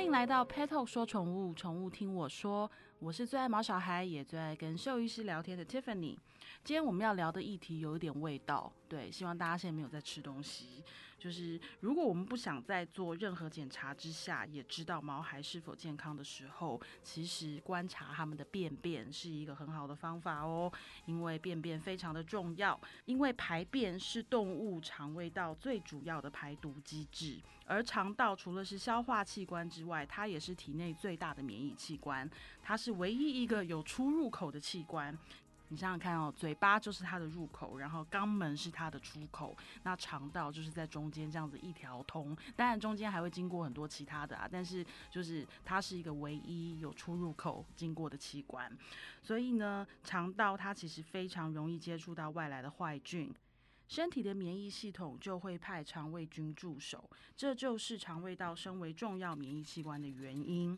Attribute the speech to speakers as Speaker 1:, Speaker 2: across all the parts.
Speaker 1: 欢迎来到 Pet Talk 说宠物，宠物听我说。我是最爱毛小孩，也最爱跟兽医师聊天的 Tiffany。今天我们要聊的议题有一点味道，对，希望大家现在没有在吃东西。就是如果我们不想在做任何检查之下，也知道毛孩是否健康的时候，其实观察他们的便便是一个很好的方法哦。因为便便非常的重要，因为排便是动物肠胃道最主要的排毒机制，而肠道除了是消化器官之外，它也是体内最大的免疫器官，它是唯一一个有出入口的器官。你想想看哦，嘴巴就是它的入口，然后肛门是它的出口，那肠道就是在中间这样子一条通。当然中间还会经过很多其他的啊，但是就是它是一个唯一有出入口经过的器官。所以呢，肠道它其实非常容易接触到外来的坏菌，身体的免疫系统就会派肠胃菌驻守，这就是肠胃道身为重要免疫器官的原因。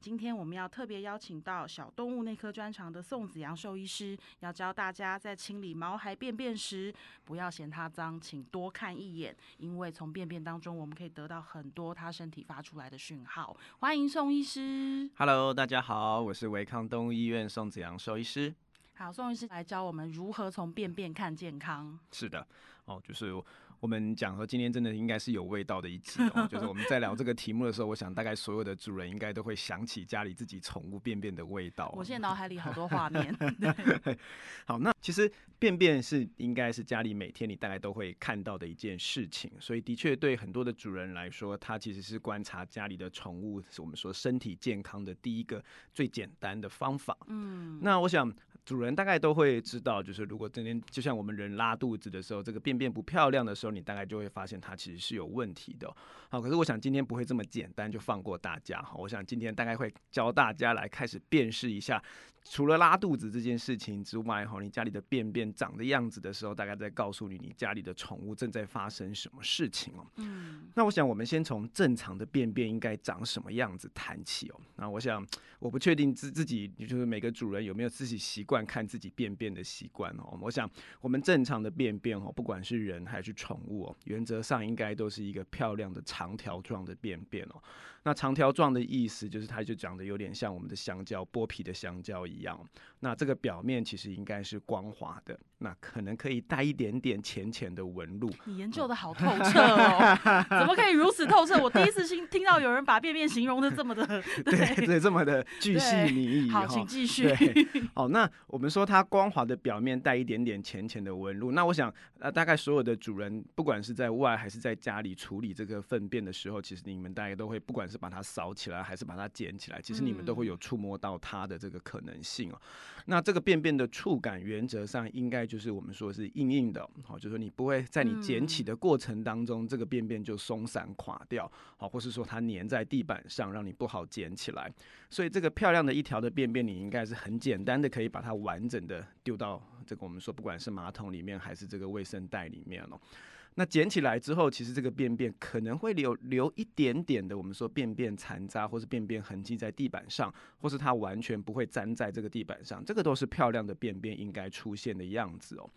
Speaker 1: 今天我们要特别邀请到小动物内科专长的宋子阳兽医师，要教大家在清理毛孩便便时，不要嫌它脏，请多看一眼，因为从便便当中我们可以得到很多它身体发出来的讯号。欢迎宋医师。
Speaker 2: Hello，大家好，我是维康动物医院宋子阳兽医师。
Speaker 1: 好，宋医师来教我们如何从便便看健康。
Speaker 2: 是的，哦，就是我们讲说今天真的应该是有味道的一集哦。就是我们在聊这个题目的时候，我想大概所有的主人应该都会想起家里自己宠物便便的味道哦、
Speaker 1: 我现在脑海里好多画面。
Speaker 2: 对 好，那其实便便是应该是家里每天你大概都会看到的一件事情，所以的确对很多的主人来说，它其实是观察家里的宠物，是我们说身体健康的第一个最简单的方法。
Speaker 1: 嗯，
Speaker 2: 那我想主人大概都会知道，就是如果今天就像我们人拉肚子的时候，这个便便不漂亮的时候，你大概就会发现它其实是有问题的。好，可是我想今天不会这么简单就放过大家好。我想今天大概会教大家来开始辨识一下，除了拉肚子这件事情之外哈，你家里的便便长的样子的时候，大概在告诉你你家里的宠物正在发生什么事情哦。
Speaker 1: 嗯，
Speaker 2: 那我想我们先从正常的便便应该长什么样子谈起哦。那我想我不确定自自己就是每个主人有没有自己习惯看自己便便的习惯哦。我想我们正常的便便哦，不管是人还是宠物哦，原则上应该都是一个漂亮的长条状的便便哦。那长条状的意思就是它就长得有点像我们的香蕉剥皮的香蕉一样。那这个表面其实应该是光滑的，那可能可以带一点点浅浅的纹路。
Speaker 1: 你研究的好透彻哦，怎么可以如此透彻？我第一次听听到有人把便便形容的这么的，
Speaker 2: 对对，这么的巨细
Speaker 1: 对
Speaker 2: 靡遗
Speaker 1: 好，请继续。
Speaker 2: 好，那我们说它光滑的表面带一点点浅浅的纹路，那我想呃，大概所有的主人，不管是在外还是在家里处理这个粪便的时候，其实你们大概都会，不管是把它扫起来还是把它捡起来，其实你们都会有触摸到它的这个可能性哦。那这个便便的触感，原则上应该就是我们说是硬硬的，好、就是说你不会在你捡起的过程当中，这个便便就松散垮掉，好、或是说它粘在地板上，让你不好捡起来。所以这个漂亮的一条的便便，你应该是很简单的可以把它完整的丢到这个我们说不管是马桶里面还是这个卫生袋里面哦。那捡起来之后，其实这个便便可能会留留一点点的我们说便便残渣或是便便痕迹在地板上，或是它完全不会粘在这个地板上，这个都是漂亮的便便应该出现的样子哦。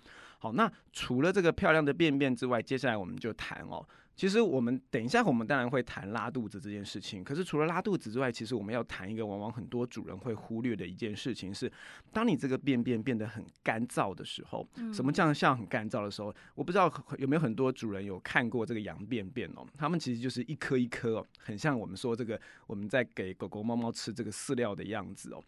Speaker 2: 好，那除了这个漂亮的便便之外，接下来我们就谈哦。其实我们等一下，我们当然会谈拉肚子这件事情。可是除了拉肚子之外，其实我们要谈一个往往很多主人会忽略的一件事情是，当你这个便便变得很干燥的时候，什么叫像很干燥的时候？我不知道有没有很多主人有看过这个羊便便哦，他们其实就是一颗一颗哦，很像我们说这个我们在给狗狗、猫猫吃这个饲料的样子哦。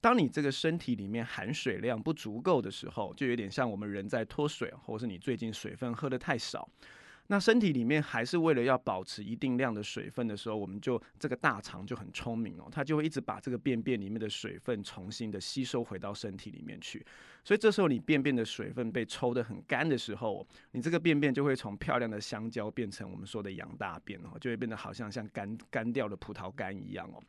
Speaker 2: 当你这个身体里面含水量不足够的时候，就有点像我们人在脱水，或是你最近水分喝的太少。那身体里面还是为了要保持一定量的水分的时候，我们就这个大肠就很聪明哦，它就会一直把这个便便里面的水分重新的吸收回到身体里面去。所以这时候你便便的水分被抽得很干的时候，你这个便便就会从漂亮的香蕉变成我们说的羊大便哦，就会变得好像像干干掉的葡萄干一样哦。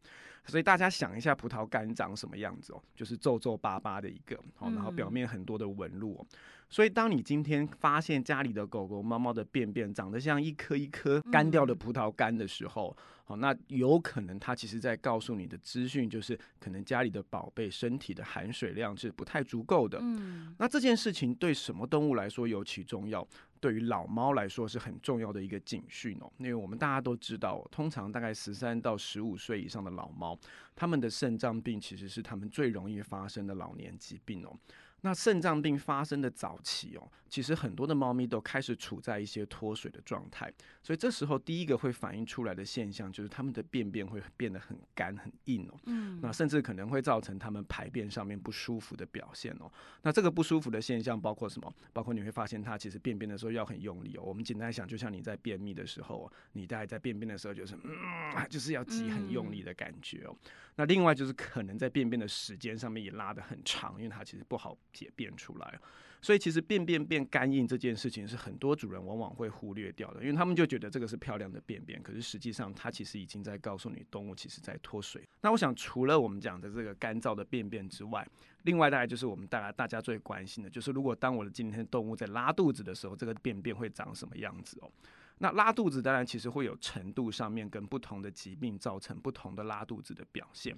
Speaker 2: 所以大家想一下葡萄干长什么样子哦，就是皱皱巴巴的一个哦，然后表面很多的纹路哦。所以当你今天发现家里的狗狗、猫猫的便便长得像一颗一颗干掉的葡萄干的时候，好，那有可能它其实在告诉你的资讯就是，可能家里的宝贝身体的含水量是不太足够的。
Speaker 1: 嗯，
Speaker 2: 那这件事情对什么动物来说尤其重要？对于老猫来说是很重要的一个警讯哦。因为我们大家都知道，通常大概十三到十五岁以上的老猫，他们的肾脏病其实是他们最容易发生的老年疾病哦。那肾脏病发生的早期哦，其实很多的猫咪都开始处在一些脱水的状态，所以这时候第一个会反映出来的现象就是它们的便便会变得很干很硬哦，嗯，那甚至可能会造成它们排便上面不舒服的表现哦。那这个不舒服的现象包括什么？包括你会发现它其实便便的时候要很用力哦。我们简单想，就像你在便秘的时候，你大概在便便的时候就是嗯，就是要挤很用力的感觉哦。那另外就是可能在便便的时间上面也拉得很长，因为它其实不好。解便出来，所以其实便便变干硬这件事情是很多主人往往会忽略掉的，因为他们就觉得这个是漂亮的便便，可是实际上它其实已经在告诉你动物其实在脱水。那我想除了我们讲的这个干燥的便便之外，另外大概就是我们大家大家最关心的就是，如果当我的今天动物在拉肚子的时候，这个便便会长什么样子哦？那拉肚子当然其实会有程度上面跟不同的疾病造成不同的拉肚子的表现。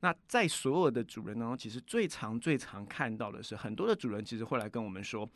Speaker 2: 那在所有的主人当中，其实最常、最常看到的是，很多的主人其实会来跟我们说。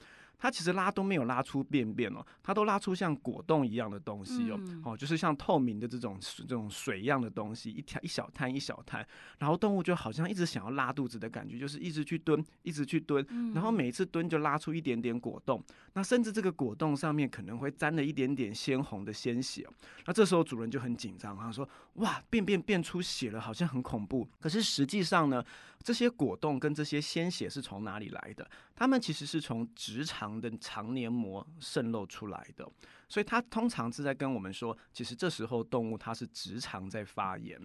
Speaker 2: 它其实拉都没有拉出便便哦，它都拉出像果冻一样的东西哦，哦，就是像透明的这种这种水一样的东西，一条一小滩一小滩，然后动物就好像一直想要拉肚子的感觉，就是一直去蹲，一直去蹲，然后每一次蹲就拉出一点点果冻，那甚至这个果冻上面可能会沾了一点点鲜红的鲜血，那这时候主人就很紧张，他说：哇，便便变出血了，好像很恐怖。可是实际上呢，这些果冻跟这些鲜血是从哪里来的？它们其实是从直肠。的肠黏膜渗漏出来的，所以它通常是在跟我们说，其实这时候动物它是直肠在发炎。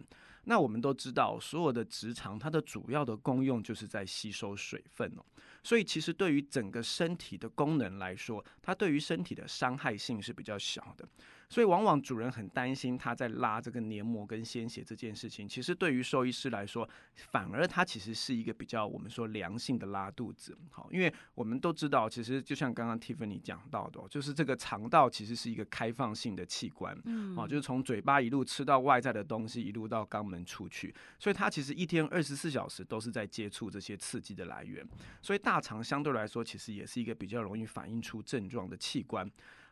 Speaker 2: 那我们都知道，所有的直肠它的主要的功用就是在吸收水分哦。所以其实对于整个身体的功能来说，它对于身体的伤害性是比较小的。所以往往主人很担心他在拉这个黏膜跟鲜血这件事情，其实对于兽医师来说，反而它其实是一个比较我们说良性的拉肚子。好，因为我们都知道，其实就像刚刚 Tiffany 讲到的，就是这个肠道其实是一个开放性的器官，嗯，哦，就是从嘴巴一路吃到外在的东西，一路到肛门出去，所以它其实一天二十四小时都是在接触这些刺激的来源，所以大肠相对来说其实也是一个比较容易反映出症状的器官。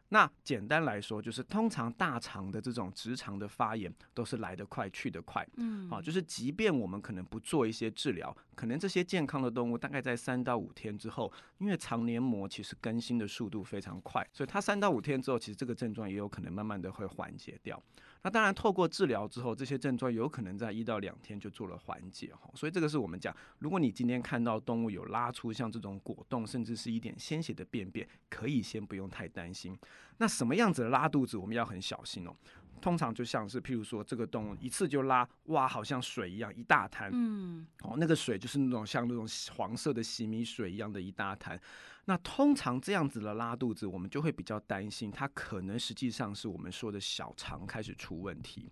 Speaker 2: 那简单来说，就是通常大肠的这种直肠的发炎都是来得快去得快，嗯，好，就是即便我们可能不做一些治疗，可能这些健康的动物大概在三到五天之后，因为肠黏膜其实更新的速度非常快，所以它三到五天之后，其实这个症状也有可能慢慢的会缓解掉。那当然，透过治疗之后，这些症状有可能在一到两天就做了缓解哈。所以这个是我们讲，如果你今天看到动物有拉出像这种果冻，甚至是一点鲜血的便便，可以先不用太担心。那什么样子的拉肚子，我们要很小心哦。通常就像是，譬如说，这个动物一次就拉，哇，好像水一样一大滩，嗯，哦，那个水就是那种像那种黄色的洗米水一样的一大滩。那通常这样子的拉肚子，我们就会比较担心，它可能实际上是我们说的小肠开始出问题。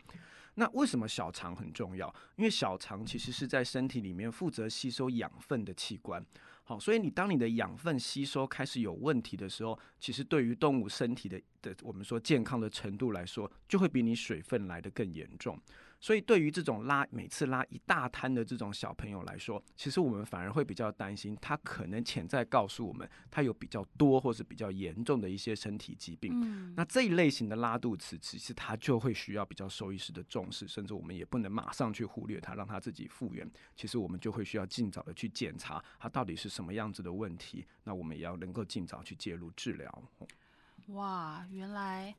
Speaker 2: 那为什么小肠很重要？因为小肠其实是在身体里面负责吸收养分的器官。好，所以你当你的养分吸收开始有问题的时候，其实对于动物身体的的我们说健康的程度来说，就会比你水分来的更严重。所以，对于这种拉每次拉一大摊的这种小朋友来说，其实我们反而会比较担心，他可能潜在告诉我们，他有比较多或是比较严重的一些身体疾病。嗯，那这一类型的拉肚子，其实他就会需要比较兽医师的重视，甚至我们也不能马上去忽略他，让他自己复原。其实我们就会需要尽早的去检查他到底是什么样子的问题，那我们也要能够尽早去介入治疗。
Speaker 1: 哇，原来。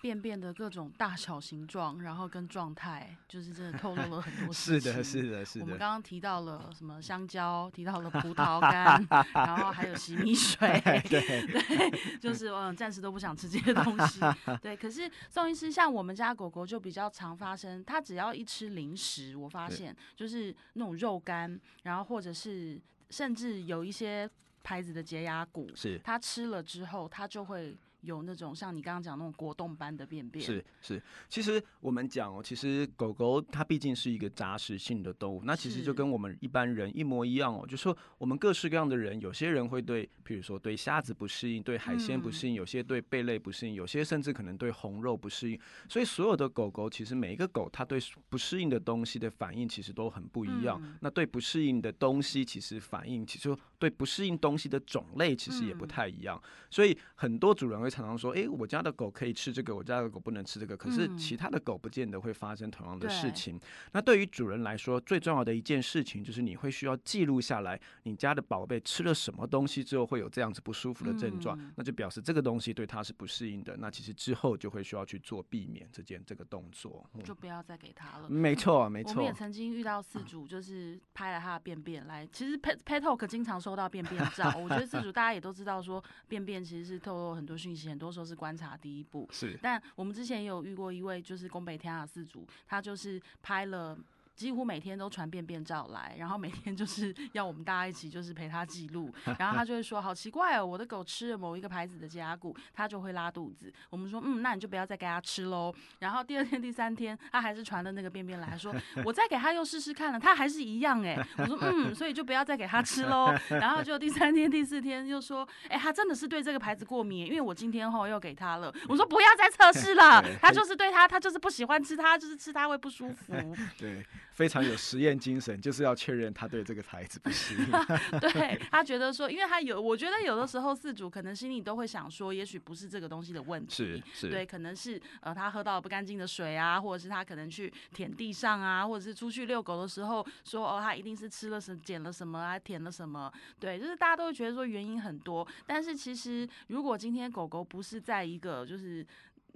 Speaker 1: 便便的各种大小形状，然后跟状态，就是真的透露了很多
Speaker 2: 事情。是的，是的，是的。
Speaker 1: 我们刚刚提到了什么香蕉，提到了葡萄干，然后还有洗米水。
Speaker 2: 对
Speaker 1: 对，就是嗯，暂时都不想吃这些东西。对，可是宋医师，像我们家狗狗就比较常发生，它只要一吃零食，我发现就是那种肉干，然后或者是甚至有一些牌子的洁牙骨，
Speaker 2: 是
Speaker 1: 它吃了之后，它就会。有那种像你刚刚讲那种果冻般的便便，
Speaker 2: 是是。其实我们讲哦，其实狗狗它毕竟是一个杂食性的动物，那其实就跟我们一般人一模一样哦。就说我们各式各样的人，有些人会对，比如说对虾子不适应，对海鲜不适应，有些对贝类不适应，有些甚至可能对红肉不适应。所以所有的狗狗，其实每一个狗它对不适应的东西的反应其实都很不一样。那对不适应的东西，其实反应其实对不适应东西的种类其实也不
Speaker 1: 嗯
Speaker 2: 太一样。所以很多主人会常常说：“诶，我家的狗可以吃这个，我家的狗不能吃这个。”可是
Speaker 1: 嗯
Speaker 2: 其他的狗不见得会发生同样的事
Speaker 1: 对
Speaker 2: 情。那对于主人来说，最重要的一件事情就是你会需要记录下来，你家的宝贝吃了什么东西之后会有这样子不舒服的症状，
Speaker 1: 嗯
Speaker 2: 那就表示这个东西对它是不适应的。那其实之后就会需要去做避免这件这个动作。嗯
Speaker 1: 就不要再给它了。
Speaker 2: 没错，没错
Speaker 1: 我们也。曾经遇到饲主，就是拍了他的便便来。其实 Pet Pet Talk 经常收到便便照，我觉得自主 大家也都知道，说便便其实是透露很多讯息，很多时候是观察第一步。
Speaker 2: 是
Speaker 1: 但我们之前也有遇过一位就是宫北天下的饲主，他就是拍了。几乎每天都传便便照来，然后每天就是 要我们大家一起就是陪他记录，然后他就会说好奇怪哦，我的狗吃了某一个牌子的洁牙骨，它就会拉肚子。我们说嗯，那你就不要再给它吃喽。然后第二天、第三天，他还是传了那个便便来说，我再给他又试试看了，他还是一样哎。我说嗯，所以就不要再给他吃喽。然后就第三天、第四天又说，哎、他真的是对这个牌子过敏，因为我今天后又给他了。我说不要再测试了
Speaker 2: 对，
Speaker 1: 他就是对他，他就是不喜欢吃它，就是吃它会不舒服。
Speaker 2: 对，非常有实验精神，就是要确认他对这个牌子不适应。
Speaker 1: 对他觉得说，因为他有，我觉得有的时候饲主可能心里都会想说，也许不是这个东西的问题，
Speaker 2: 是是，
Speaker 1: 对，可能是呃他喝到了不干净的水啊，或者是他可能去舔地上啊，或者是出去遛狗的时候说哦他一定是吃了什捡了什么啊，舔了什么，对，就是大家都会觉得说原因很多，但是其实如果今天狗狗不是在一个就是。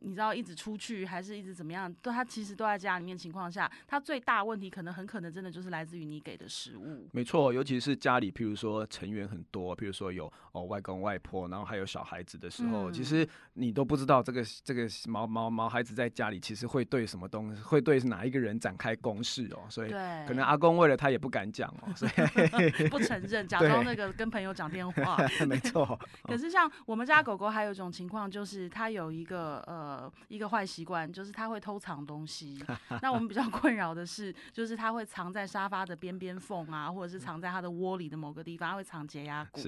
Speaker 1: 你知道一直出去还是一直怎么样？都他其实都在家里面情况下，他最大问题可能很可能真的就是来自于你给的食物。
Speaker 2: 没错，尤其是家里，譬如说成员很多，譬如说有哦外公外婆，然后还有小孩子的时候，
Speaker 1: 嗯
Speaker 2: 其实你都不知道这个这个毛毛毛孩子在家里其实会对什么东西，会对哪一个人展开攻势哦，所以
Speaker 1: 对，
Speaker 2: 可能阿公为了他也不敢讲哦，所以
Speaker 1: 不承认，假
Speaker 2: 对
Speaker 1: 装那个跟朋友讲电话。
Speaker 2: 没错，
Speaker 1: 可是像我们家狗狗还有一种情况，就是它有一个呃一个坏习惯，就是他会偷藏东西。那我们比较 困扰的是，就是他会藏在沙发的边边缝啊，或者是藏在他的窝里的某个地方，他会藏洁牙骨。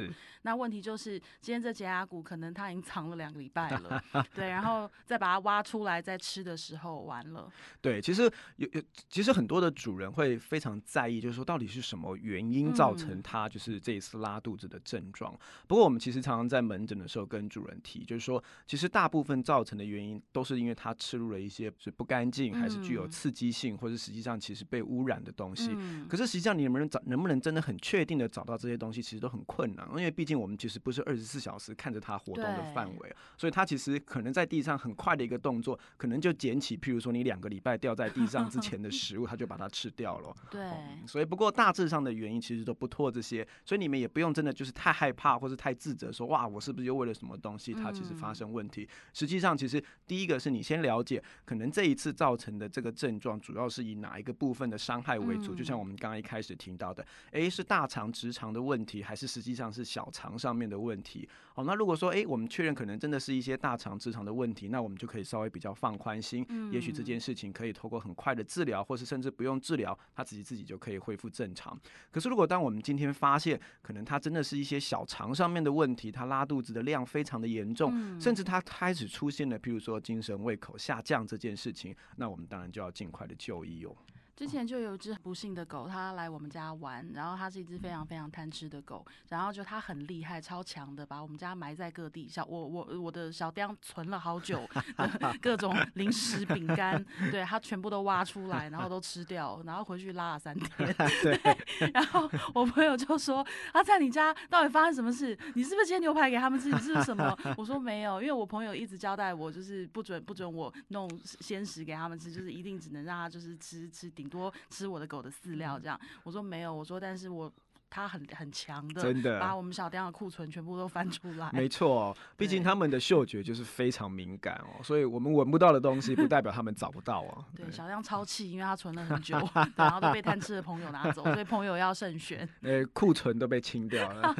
Speaker 1: 那问题就是，今天这洁牙骨可能他已经藏了两个礼拜了，对，然后再把它挖出来再吃的时候，完了。
Speaker 2: 对，其实有有，其实很多的主人会非常在意，就是说到底是什么原因造成
Speaker 1: 嗯
Speaker 2: 他就是这一次拉肚子的症状。不过我们其实常常在门诊的时候跟主人提，就是说，其实大部分造成的原因都是因为它吃入了一些是不干净，还是具有
Speaker 1: 嗯
Speaker 2: 刺激性，或者实际上其实被污染的东西。
Speaker 1: 嗯，
Speaker 2: 可是实际上，你能不能找，能不能真的很确定的找到这些东西，其实都很困难，因为毕竟我们其实不是二十四小时看着它活动的范围，所以它其实可能在地上很快的一个动作，可能就捡起，譬如说你两个礼拜掉在地上之前的食物，它就把它吃掉了。
Speaker 1: 对，
Speaker 2: 所以不过大致上的原因其实都不脱这些，所以你们也不用真的就是太害怕或是太自责，说哇我是不是又为了什么东西它其实发
Speaker 1: 嗯
Speaker 2: 生问题。实际上，其实第一个是你先了解，可能这一次造成的这个症状主要是以哪一个部分的伤害为主，就像
Speaker 1: 嗯
Speaker 2: 我们刚刚一开始听到的，诶，是大肠直肠的问题，还是实际上是小肠上面的问题？好，那如果说诶，我们确认可能真的是一些大肠直肠的问题，那我们就可以稍微比较放宽心，也许这
Speaker 1: 嗯
Speaker 2: 件事情可以透过很快的治疗，或是甚至不用治疗，它自己自己就可以恢复正常。可是如果当我们今天发现，可能它真的是一些小肠上面的问题，它拉肚子的量非常的严重，
Speaker 1: 嗯
Speaker 2: 甚至它开始出现了，譬如说精神胃口下降这件事情，那我们当然就要尽快的就医哦。
Speaker 1: 之前就有一只不幸的狗，它来我们家玩，然后它是一只非常非常贪吃的狗，然后就它很厉害、超强的，把我们家埋在各地。小我我我的小雕存了好久的 各种零食、饼干，对它全部都挖出来，然后都吃掉，然后回去拉了三天。
Speaker 2: 对，
Speaker 1: 然后我朋友就说：“啊，在你家到底发生什么事？你是不是煎牛排给他们吃？你是不是什么？” 我说没有，因为我朋友一直交代我，就是不准不准我弄鲜食给他们吃，就是一定只能让他就是吃吃，顶多吃我的狗的饲料这样。我说没有，我说但是我他很很强的，
Speaker 2: 真的
Speaker 1: 把我们小店的库存全部都翻出来。
Speaker 2: 没错，毕竟
Speaker 1: 对
Speaker 2: 他们的嗅觉就是非常敏感哦，所以我们闻不到的东西，不代表他们找不到哦。
Speaker 1: 对，小亮超气，因为他存了很久，然后都被贪吃的朋友拿走，所以朋友要慎选。
Speaker 2: 呃，库存都被清掉了。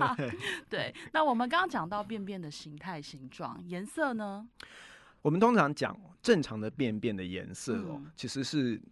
Speaker 1: 对，那我们刚刚讲到便便的形态、形状、颜色呢？
Speaker 2: 我们通常讲正常的便便的颜色哦，
Speaker 1: 嗯
Speaker 2: 其实是。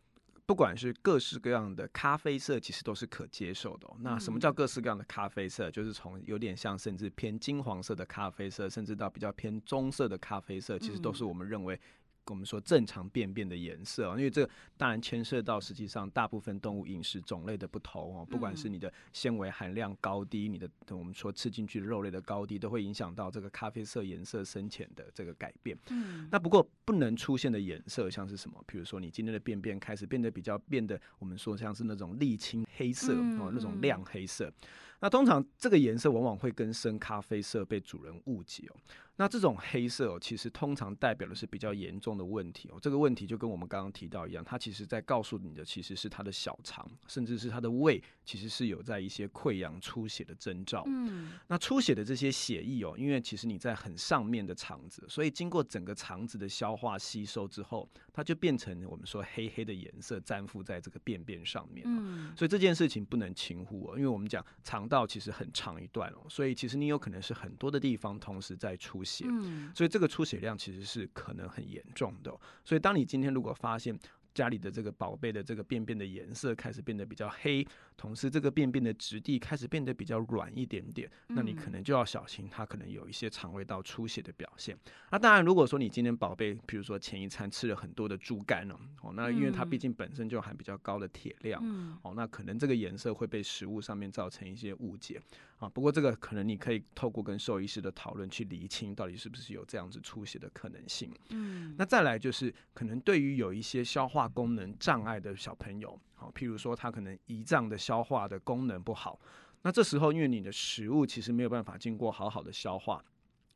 Speaker 2: 不管是各式各样的咖啡色，其实都是可接受的、哦。那什么叫
Speaker 1: 嗯
Speaker 2: 各式各样的咖啡色？就是从有点像甚至偏金黄色的咖啡色，甚至到比较偏棕色的咖啡色，其实都是
Speaker 1: 嗯
Speaker 2: 我们认为我们说正常便便的颜色，因为这当然牵涉到实际上大部分动物饮食种类的不同哦，不管是你的纤维含量高低，你的我们说吃进去的肉类的高低，都会影响到这个咖啡色颜色深浅的这个改变。嗯，那不过不能出现的颜色像是什么？比如说你今天的便便开始变得比较变得我们说像是那种沥青黑色哦，那种亮黑色。那通常这个颜色往往会跟深咖啡色被主人误解哦。那这种黑色哦，其实通常代表的是比较严重的问题哦。这个问题就跟我们刚刚提到一样，它其实在告诉你的其实是他的小肠，甚至是他的胃，其实是有在一些溃疡出血的征兆。嗯，那出血的这些血液哦，因为其实你在很上面的肠子，所以经过整个肠子的消化吸收之后，它就变成我们说黑黑的颜色，粘附在这个便便上面。嗯，所以这件事情不能轻忽哦，因为我们讲肠道其实很长一段哦，所以其实你有可能是很多的地方同时在出血。嗯，所以这个出血量其实是可能很严重的。所以当你今天如果发现，家里的这个宝贝的这个便便的颜色开始变得比较黑，同时这个便便的质地开始变得比较软一点点，那你可能就要小心，它可能有一些肠胃道出血的表现。那当然，如果说你今天宝贝，比如说前一餐吃了很多的猪肝哦，哦，那因为它毕竟本身就含比较高的铁量，哦，那可能这个颜色会被食物上面造成一些误解啊。不过这个可能你可以透过跟兽医师的讨论去厘清，到底是不是有这样子出血的可能性。嗯，那再来就是可能对于有一些消化功能障碍的小朋友，好，譬如说他可能胰脏的消化的功能不好，那这时候因为你的食物其实没有办法经过好好的消化。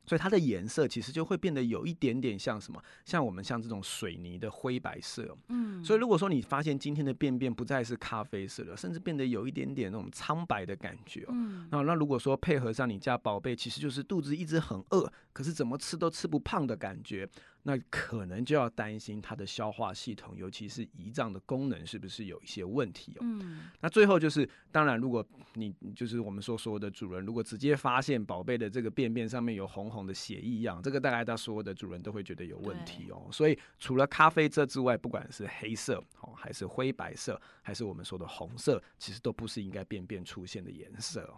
Speaker 2: 所以它的颜色其实就会变得有一点点像什么？像我们像这种水泥的灰白色。嗯。所以如果说你发现今天的便便不再是咖啡色了，甚至变得有一点点那种苍白的感觉。嗯。那那如果说配合上你家宝贝，其实就是肚子一直很饿，可是怎么吃都吃不胖的感觉。那可能就要担心它的消化系统，尤其是胰脏的功能是不是有一些问题哦。嗯。那最后就是，当然，如果你就是我们说所有的主人，如果直接发现宝贝的这个便便上面有红红的血异样，这个大概到所有的主人都会觉得有问题哦。所以除了咖啡色之外，不管是黑色哦，还是灰白色，还是我们说的红色，其实都不是应该便便出现的颜色哦。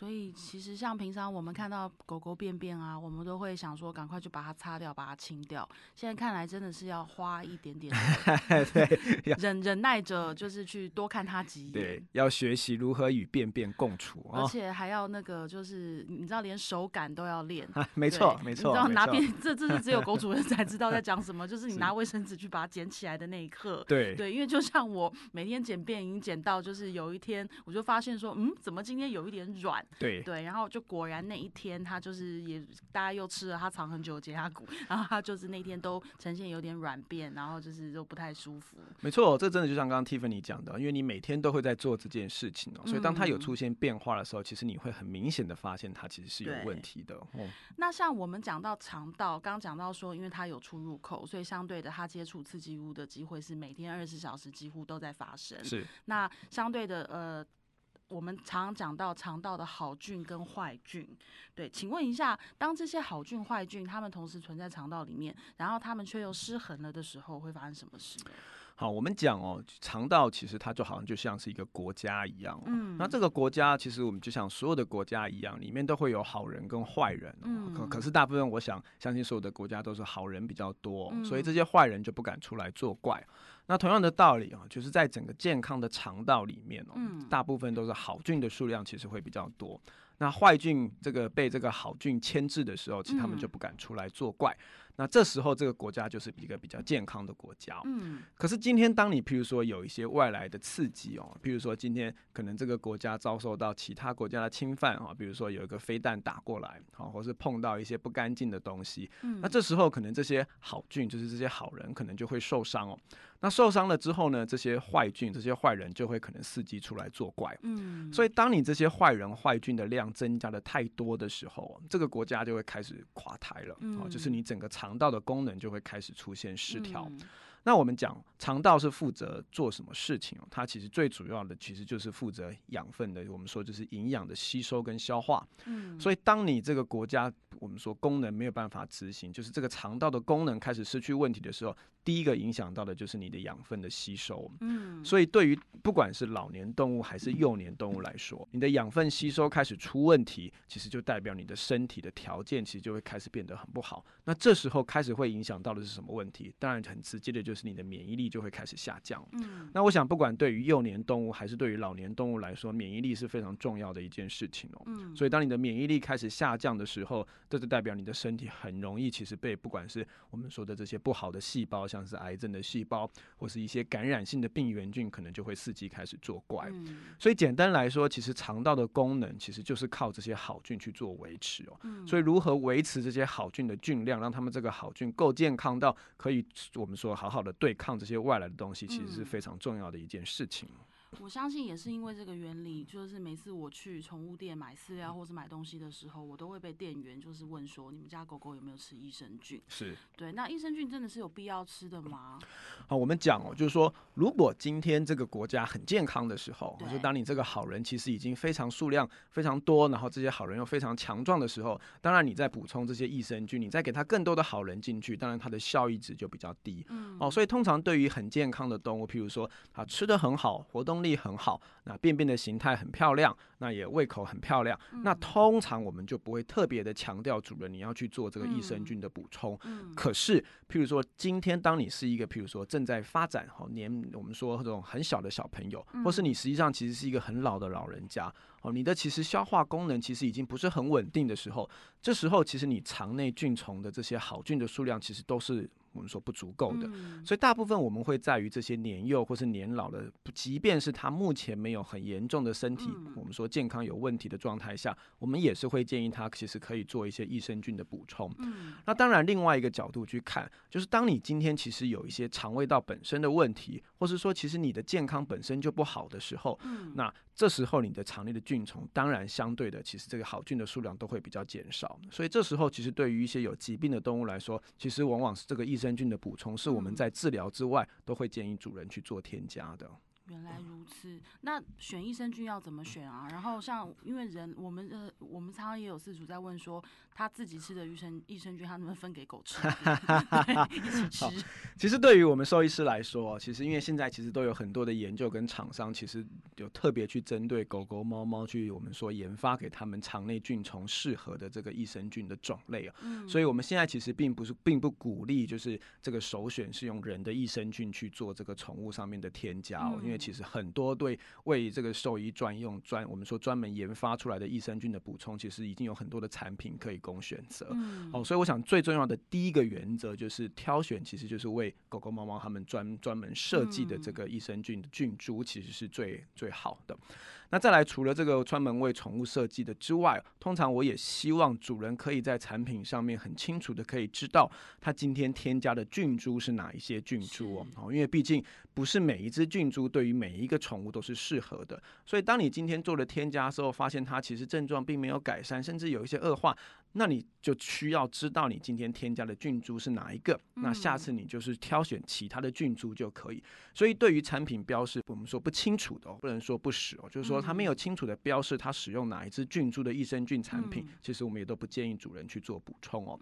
Speaker 1: 所以其实像平常我们看到狗狗便便啊，我们都会想说赶快就把它擦掉，把它清掉。现在看来真的是要花一点点，
Speaker 2: 对，
Speaker 1: 忍忍耐着，就是去多看它几眼。
Speaker 2: 对，要学习如何与便便共处，
Speaker 1: 而且还要那个就是你知道连手感都要练。
Speaker 2: 没错，没错。
Speaker 1: 你知道拿便这这是只有狗主人才知道在讲什么，就是你拿卫生纸去把它捡起来的那一刻。
Speaker 2: 对
Speaker 1: 对，因为就像我每天捡便已经捡到，就是有一天我就发现说，嗯，怎么今天有一点软。
Speaker 2: 对
Speaker 1: 对，然后就果然那一天他就是也大家又吃了他藏很久的解压骨，然后他就是那天都呈现有点软便，然后就是都不太舒服。
Speaker 2: 没错，这真的就像刚刚 Tiffany 讲的，因为你每天都会在做这件事情哦，所以当他有出现变化的时候，其实你会很明显的发现他其实是有问题的。哦，
Speaker 1: 那像我们讲到肠道，刚刚讲到说，因为它有出入口，所以相对的，它接触刺激物的机会是每天二十四小时几乎都在发生。
Speaker 2: 是，
Speaker 1: 那相对的，呃。我们常常讲到肠道的好菌跟坏菌，对，请问一下，当这些好菌、坏菌它们同时存在肠道里面，然后它们却又失衡了的时候，会发生什么事？
Speaker 2: 好，我们讲哦，肠道其实它就好像就像是一个国家一样，嗯，那这个国家其实我们就像所有的国家一样，里面都会有好人跟坏人，嗯，可可是大部分我想相信所有的国家都是好人比较多，所以这些坏人就不敢出来作怪。那同样的道理啊，就是在整个健康的肠道里面哦，大部分都是好菌的数量其实会比较多。那坏菌这个被这个好菌牵制的时候，其实他们就不敢出来作怪。那这时候，这个国家就是一个比较健康的国家。嗯，可是今天，当你譬如说有一些外来的刺激哦，譬如说今天可能这个国家遭受到其他国家的侵犯啊，比如说有一个飞弹打过来，好，或是碰到一些不干净的东西，那这时候可能这些好菌，就是这些好人，可能就会受伤哦。那受伤了之后呢？这些坏菌、这些坏人就会可能伺机出来作怪。嗯，所以当你这些坏人、坏菌的量增加的太多的时候，这个国家就会开始垮台了。哦，就是你整个肠道的功能就会开始出现失调。那我们讲肠道是负责做什么事情哦？它其实最主要的其实就是负责养分的，我们说就是营养的吸收跟消化。嗯，所以当你这个国家我们说功能没有办法执行，就是这个肠道的功能开始失去问题的时候，第一个影响到的就是你的养分的吸收。嗯，所以对于不管是老年动物还是幼年动物来说，你的养分吸收开始出问题，其实就代表你的身体的条件其实就会开始变得很不好。那这时候开始会影响到的是什么问题？当然很直接的就。就是你的免疫力就会开始下降。嗯，那我想不管对于幼年动物还是对于老年动物来说，免疫力是非常重要的一件事情哦。嗯，所以当你的免疫力开始下降的时候，这就代表你的身体很容易其实被不管是我们说的这些不好的细胞，像是癌症的细胞或是一些感染性的病原菌，可能就会伺机开始作怪。嗯，所以简单来说，其实肠道的功能其实就是靠这些好菌去做维持哦。嗯，所以如何维持这些好菌的菌量，让他们这个好菌够健康到可以我们说好好。的对抗这些外来的东西，其实是非常重要的一件事情。
Speaker 1: 我相信也是因为这个原理，就是每次我去宠物店买饲料或是买东西的时候，我都会被店员就是问说：“你们家狗狗有没有吃益生菌？”
Speaker 2: 是
Speaker 1: 对。那益生菌真的是有必要吃的吗？
Speaker 2: 好，我们讲哦，就是说，如果今天这个国家很健康的时候，就当你这个好人其实已经非常数量非常多，然后这些好人又非常强壮的时候，当然你再补充这些益生菌，你再给它更多的好人进去，当然它的效益值就比较低。嗯。哦，所以通常对于很健康的动物，譬如说它吃的很好，活动力很好。那便便的形态很漂亮，那也胃口很漂亮。那通常我们就不会特别的强调主人你要去做这个益生菌的补充。可是，譬如说今天当你是一个譬如说正在发展哈年，我们说这种很小的小朋友，或是你实际上其实是一个很老的老人家哦，你的其实消化功能其实已经不是很稳定的时候，这时候其实你肠内菌虫的这些好菌的数量其实都是。我们说不足够的，所以大部分我们会在于这些年幼或是年老的，即便是他目前没有很严重的身体，我们说健康有问题的状态下，我们也是会建议他其实可以做一些益生菌的补充。嗯，那当然另外一个角度去看，就是当你今天其实有一些肠胃道本身的问题，或是说其实你的健康本身就不好的时候，嗯，那。这时候你的肠内的菌虫，当然相对的，其实这个好菌的数量都会比较减少。所以这时候，其实对于一些有疾病的动物来说，其实往往是这个益生菌的补充，是我们在治疗之外，都会建议主人去做添加的。
Speaker 1: 原来如此，那选益生菌要怎么选啊？然后像因为人，我们呃，我们常常也有饲主在问说，他自己吃的益生益生菌，他能不能分给狗吃？一起 吃。
Speaker 2: 其实对于我们兽医师来说，其实因为现在其实都有很多的研究跟厂商，其实有特别去针对狗狗、猫猫去我们说研发给他们肠内菌虫适合的这个益生菌的种类啊。嗯。所以我们现在其实并不是并不鼓励，就是这个首选是用人的益生菌去做这个宠物上面的添加哦，因为。其实很多对为这个兽医专用专，我们说专门研发出来的益生菌的补充，其实已经有很多的产品可以供选择。嗯，哦，所以我想最重要的第一个原则就是挑选，其实就是为狗狗、猫猫他们专专门设计的这个益生菌的菌株，其实是最最好的。那再来，除了这个专门为宠物设计的之外，通常我也希望主人可以在产品上面很清楚的可以知道，他今天添加的菌株是哪一些菌株哦。哦，因为毕竟不是每一只菌株对于每一个宠物都是适合的，所以当你今天做了添加之后，发现它其实症状并没有改善，甚至有一些恶化。那你就需要知道你今天添加的菌株是哪一个，那下次你就是挑选其他的菌株就可以。所以对于产品标示，我们说不清楚的，不能说不使哦，就是说它没有清楚的标示它使用哪一支菌株的益生菌产品，其实我们也都不建议主人去做补充哦。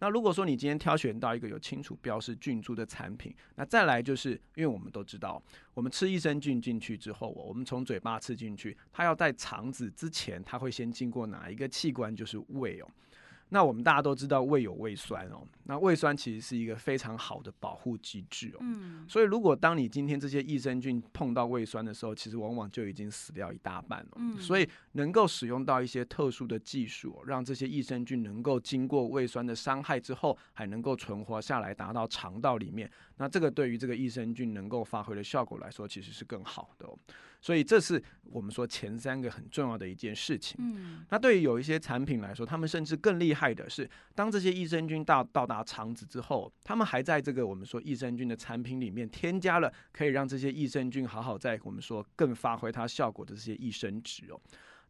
Speaker 2: 那如果说你今天挑选到一个有清楚标示菌株的产品，那再来就是因为我们都知道，我们吃益生菌进去之后，我们从嘴巴吃进去，它要在肠子之前，它会先经过哪一个器官？就是胃哦。那我们大家都知道胃有胃酸哦，那胃酸其实是一个非常好的保护机制哦。嗯。所以如果当你今天这些益生菌碰到胃酸的时候，其实往往就已经死掉一大半了。嗯。所以能够使用到一些特殊的技术，让这些益生菌能够经过胃酸的伤害之后，还能够存活下来，达到肠道里面。那这个对于这个益生菌能够发挥的效果来说，其实是更好的。所以这是我们说前三个很重要的一件事情。嗯，那对于有一些产品来说，他们甚至更厉害的是，当这些益生菌到到达肠子之后，他们还在这个我们说益生菌的产品里面添加了可以让这些益生菌好好在我们说更发挥它效果的这些益生值哦。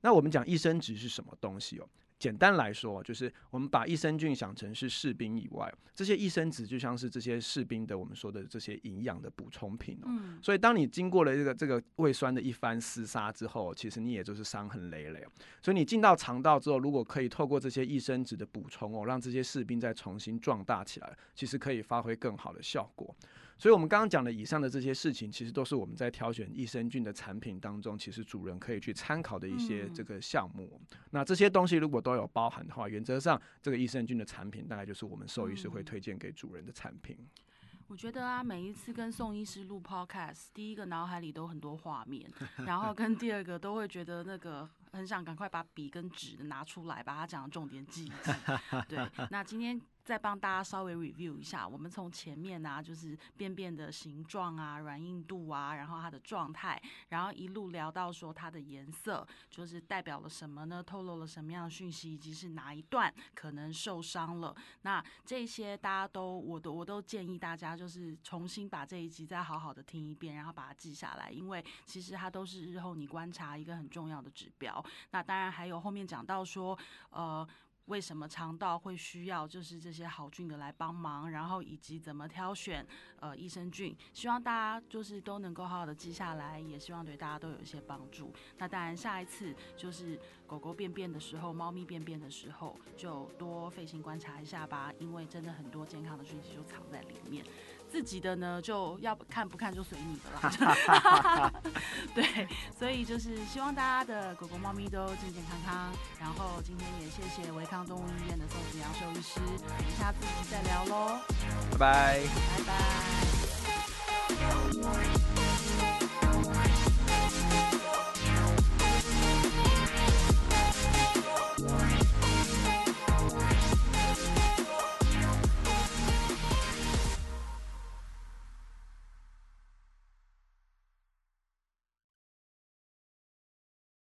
Speaker 2: 那我们讲益生值是什么东西哦？简单来说，就是我们把益生菌想成是士兵以外，这些益生值就像是这些士兵的我们说的这些营养的补充品哦。
Speaker 1: 嗯
Speaker 2: 所以当你经过了这个这个胃酸的一番厮杀之后，其实你也就是伤痕累累。所以你进到肠道之后，如果可以透过这些益生值的补充哦，让这些士兵再重新壮大起来，其实可以发挥更好的效果。所以，我们刚刚讲的以上的这些事情，其实都是我们在挑选益生菌的产品当中，其实主人可以去参考的一些
Speaker 1: 嗯
Speaker 2: 这个项目。那这些东西如果都有包含的话，原则上这个益生菌的产品大概就是我们兽医师会
Speaker 1: 嗯
Speaker 2: 推荐给主人的产品。
Speaker 1: 我觉得啊，每一次跟宋医师录 podcast，第一个脑海里都很多画面，然后跟第二个都会觉得那个很想赶快把笔跟纸拿出来，把他讲的重点记一记。对，那今天再帮大家稍微 review 一下，我们从前面啊，就是便便的形状啊、软硬度啊，然后它的状态，然后一路聊到说它的颜色，就是代表了什么呢？透露了什么样的讯息，以及是哪一段可能受伤了。那这些大家都，我都我都建议大家就是重新把这一集再好好的听一遍，然后把它记下来，因为其实它都是日后你观察一个很重要的指标。那当然还有后面讲到说，呃。为什么肠道会需要就是这些好菌的来帮忙，然后以及怎么挑选呃益生菌，希望大家就是都能够好好的记下来，也希望对大家都有一些帮助。那当然下一次就是狗狗便便的时候，猫咪便便的时候，就多费心观察一下吧，因为真的很多健康的讯息就藏在里面。自己的呢，就要看不看就随你的啦。对，所以就是希望大家的狗狗、猫咪都健健康康。然后今天也谢谢维康动物医院的宋子阳兽医师，我们下次再聊喽，
Speaker 2: 拜拜。
Speaker 1: 拜拜。